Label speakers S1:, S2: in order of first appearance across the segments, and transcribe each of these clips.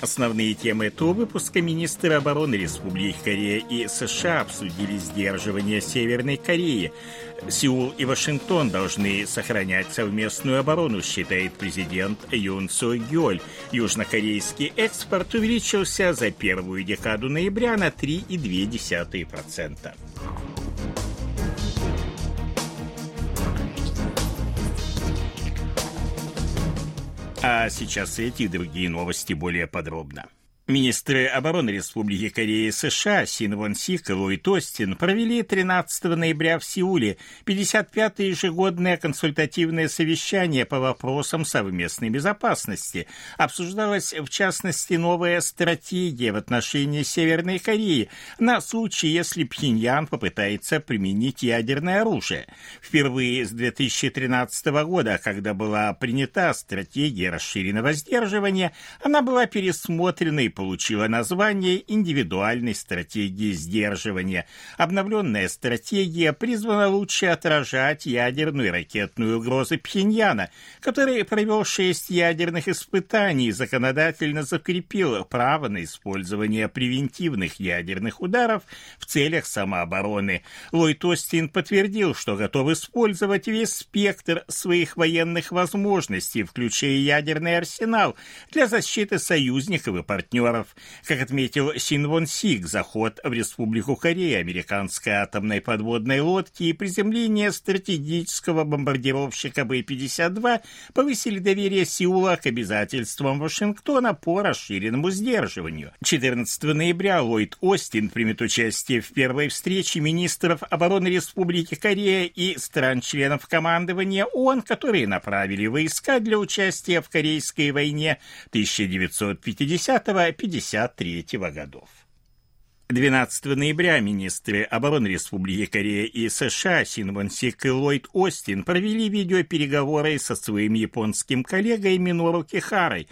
S1: Основные темы этого выпуска министры обороны Республики Корея и США обсудили сдерживание Северной Кореи. Сеул и Вашингтон должны сохранять совместную оборону, считает президент Юн Со Гёль. Южнокорейский экспорт увеличился за первую декаду ноября на 3,2%. А сейчас эти и другие новости более подробно. Министры обороны Республики Кореи США Син Вон Сик и Луи Тостин провели 13 ноября в Сеуле 55-е ежегодное консультативное совещание по вопросам совместной безопасности. Обсуждалась, в частности, новая стратегия в отношении Северной Кореи на случай, если Пхеньян попытается применить ядерное оружие. Впервые с 2013 года, когда была принята стратегия расширенного сдерживания, она была пересмотрена и получила название индивидуальной стратегии сдерживания. Обновленная стратегия призвана лучше отражать ядерную и ракетную угрозы Пхеньяна, который провел шесть ядерных испытаний и законодательно закрепил право на использование превентивных ядерных ударов в целях самообороны. Ллойд Остин подтвердил, что готов использовать весь спектр своих военных возможностей, включая ядерный арсенал, для защиты союзников и партнеров партнеров. Как отметил Син Вон Сик, заход в Республику Корея американской атомной подводной лодки и приземление стратегического бомбардировщика Б-52 повысили доверие Сеула к обязательствам Вашингтона по расширенному сдерживанию. 14 ноября Ллойд Остин примет участие в первой встрече министров обороны Республики Корея и стран-членов командования ООН, которые направили войска для участия в Корейской войне 1950 1953 годов. 12 ноября министры обороны Республики Корея и США Син Вон Сик и Ллойд Остин провели видеопереговоры со своим японским коллегой Минору Кихарой.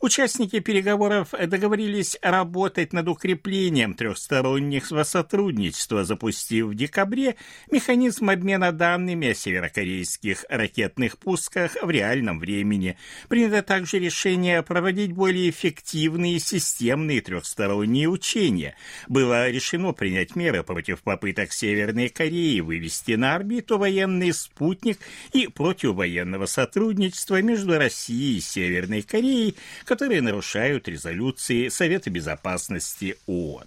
S1: Участники переговоров договорились работать над укреплением трехстороннего сотрудничества, запустив в декабре механизм обмена данными о северокорейских ракетных пусках в реальном времени. Принято также решение проводить более эффективные системные трехсторонние учения. Был было решено принять меры против попыток Северной Кореи вывести на орбиту военный спутник и против военного сотрудничества между Россией и Северной Кореей, которые нарушают резолюции Совета Безопасности ООН.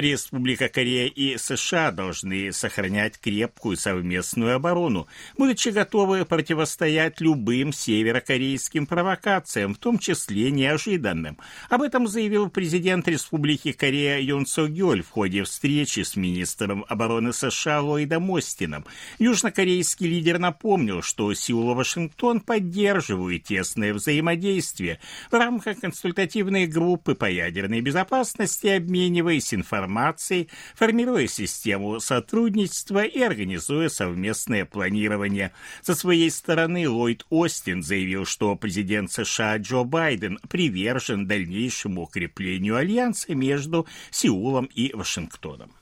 S1: Республика Корея и США должны сохранять крепкую совместную оборону, будучи готовы противостоять любым северокорейским провокациям, в том числе неожиданным. Об этом заявил президент Республики Корея Юн Со Гёль в ходе встречи с министром обороны США Ллойдом Остином. Южнокорейский лидер напомнил, что Сеул и Вашингтон поддерживают тесное взаимодействие в рамках консультативной группы по ядерной безопасности, обмениваясь информацией информацией, формируя систему сотрудничества и организуя совместное планирование. Со своей стороны Ллойд Остин заявил, что президент США Джо Байден привержен дальнейшему укреплению альянса между Сеулом и Вашингтоном.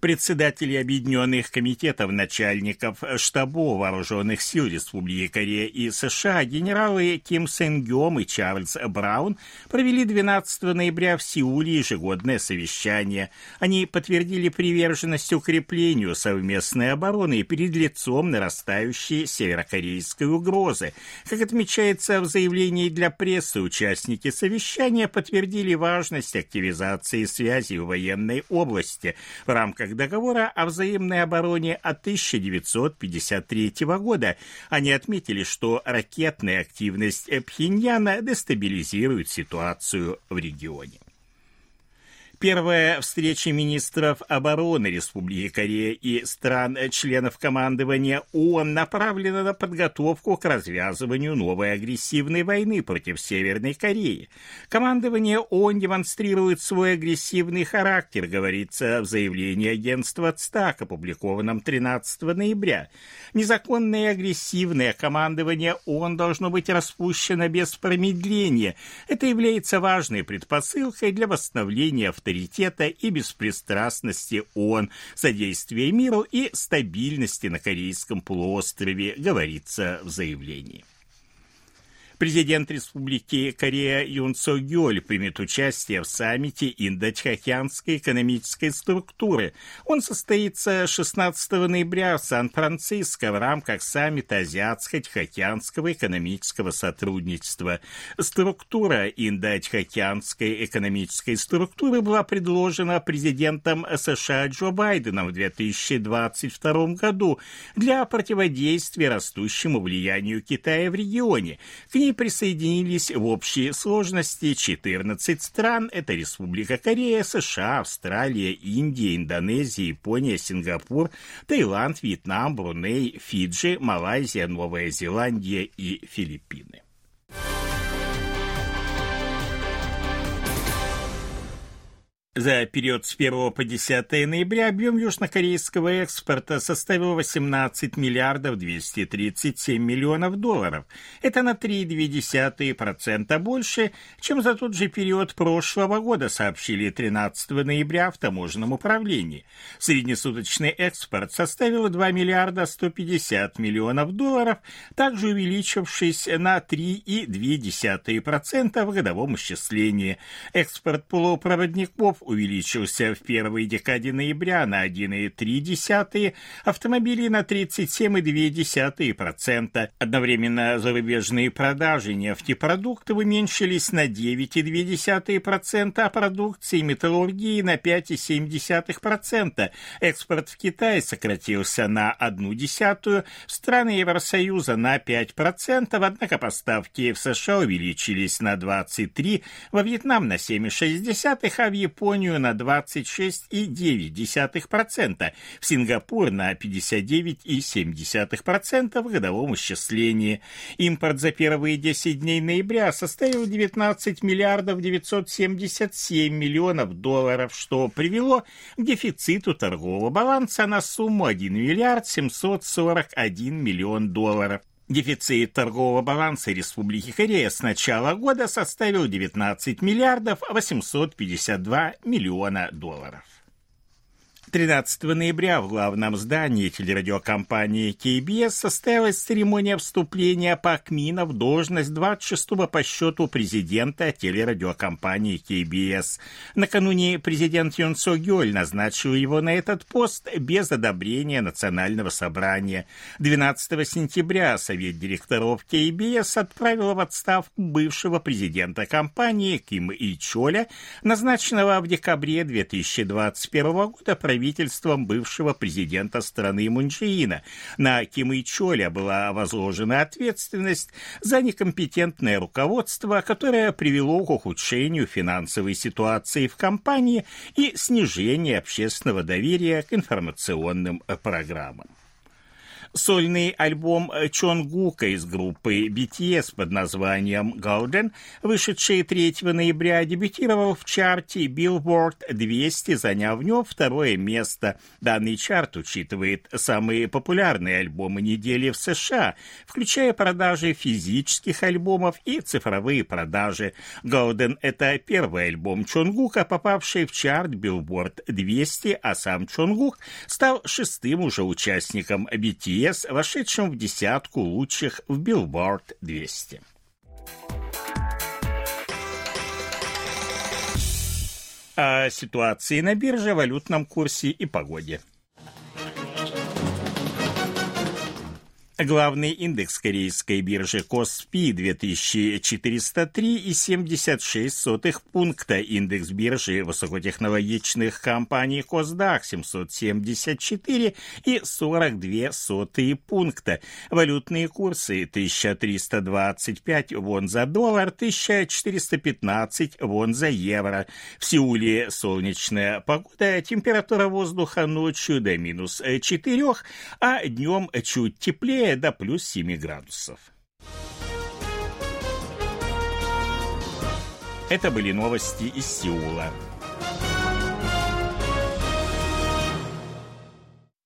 S1: Председатели Объединенных комитетов начальников штабов вооруженных сил Республики Корея и США генералы Ким Сен Гём и Чарльз Браун провели 12 ноября в Сеуле ежегодное совещание. Они подтвердили приверженность укреплению совместной обороны перед лицом нарастающей северокорейской угрозы. Как отмечается в заявлении для прессы, участники совещания подтвердили важность активизации связи в военной области в рамках рамках договора о взаимной обороне от 1953 года. Они отметили, что ракетная активность Пхеньяна дестабилизирует ситуацию в регионе. Первая встреча министров обороны Республики Корея и стран-членов командования ООН направлена на подготовку к развязыванию новой агрессивной войны против Северной Кореи. Командование ООН демонстрирует свой агрессивный характер, говорится в заявлении агентства ЦТАК, опубликованном 13 ноября. Незаконное и агрессивное командование ООН должно быть распущено без промедления. Это является важной предпосылкой для восстановления авторитета авторитета и беспристрастности ООН, содействия миру и стабильности на Корейском полуострове, говорится в заявлении. Президент Республики Корея Юн Со Гёль примет участие в саммите Индо-Тихоокеанской экономической структуры. Он состоится 16 ноября в Сан-Франциско в рамках саммита Азиатско-Тихоокеанского экономического сотрудничества. Структура Индо-Тихоокеанской экономической структуры была предложена президентом США Джо Байденом в 2022 году для противодействия растущему влиянию Китая в регионе. К ней присоединились в общей сложности 14 стран. Это Республика Корея, США, Австралия, Индия, Индонезия, Япония, Сингапур, Таиланд, Вьетнам, Бруней, Фиджи, Малайзия, Новая Зеландия и Филиппины. За период с 1 по 10 ноября объем южнокорейского экспорта составил 18 миллиардов 237 миллионов долларов. Это на 3,2% больше, чем за тот же период прошлого года, сообщили 13 ноября в таможенном управлении. Среднесуточный экспорт составил 2 миллиарда 150 миллионов долларов, также увеличившись на 3,2% в годовом исчислении. Экспорт полупроводников увеличился в первой декаде ноября на 1,3, автомобилей на 37,2%. Одновременно зарубежные продажи нефтепродуктов уменьшились на 9,2%, а продукции металлургии на 5,7%. Экспорт в Китай сократился на 1,1, в страны Евросоюза на 5%, однако поставки в США увеличились на 23%, во Вьетнам на 7,6%, а в Японии Японию на 26,9%, в Сингапур на 59,7% в годовом исчислении. Импорт за первые 10 дней ноября составил 19 миллиардов 977 миллионов долларов, что привело к дефициту торгового баланса на сумму 1 миллиард 741 миллион долларов. Дефицит торгового баланса Республики Корея с начала года составил 19 миллиардов 852 миллиона долларов. 13 ноября в главном здании телерадиокомпании KBS состоялась церемония вступления Пак Мина в должность 26-го по счету президента телерадиокомпании KBS. Накануне президент Юн Со Гёль назначил его на этот пост без одобрения Национального собрания. 12 сентября Совет директоров KBS отправил в отставку бывшего президента компании Ким И Чоля, назначенного в декабре 2021 года правительством бывшего президента страны Мунчиина. На Ким И Чоля была возложена ответственность за некомпетентное руководство, которое привело к ухудшению финансовой ситуации в компании и снижению общественного доверия к информационным программам сольный альбом Чонгука из группы BTS под названием Golden, вышедший 3 ноября, дебютировал в чарте Billboard 200, заняв в нем второе место. Данный чарт учитывает самые популярные альбомы недели в США, включая продажи физических альбомов и цифровые продажи. Golden — это первый альбом Чонгука, попавший в чарт Billboard 200, а сам Чонгук стал шестым уже участником BTS BTS, вошедшим в десятку лучших в Billboard 200. О ситуации на бирже, валютном курсе и погоде. Главный индекс корейской биржи Коспи 2403,76 пункта. Индекс биржи высокотехнологичных компаний Косдак 774,42 пункта. Валютные курсы 1325 вон за доллар, 1415 вон за евро. В Сеуле солнечная погода, температура воздуха ночью до минус 4, а днем чуть теплее до плюс 7 градусов. Это были новости из Сеула.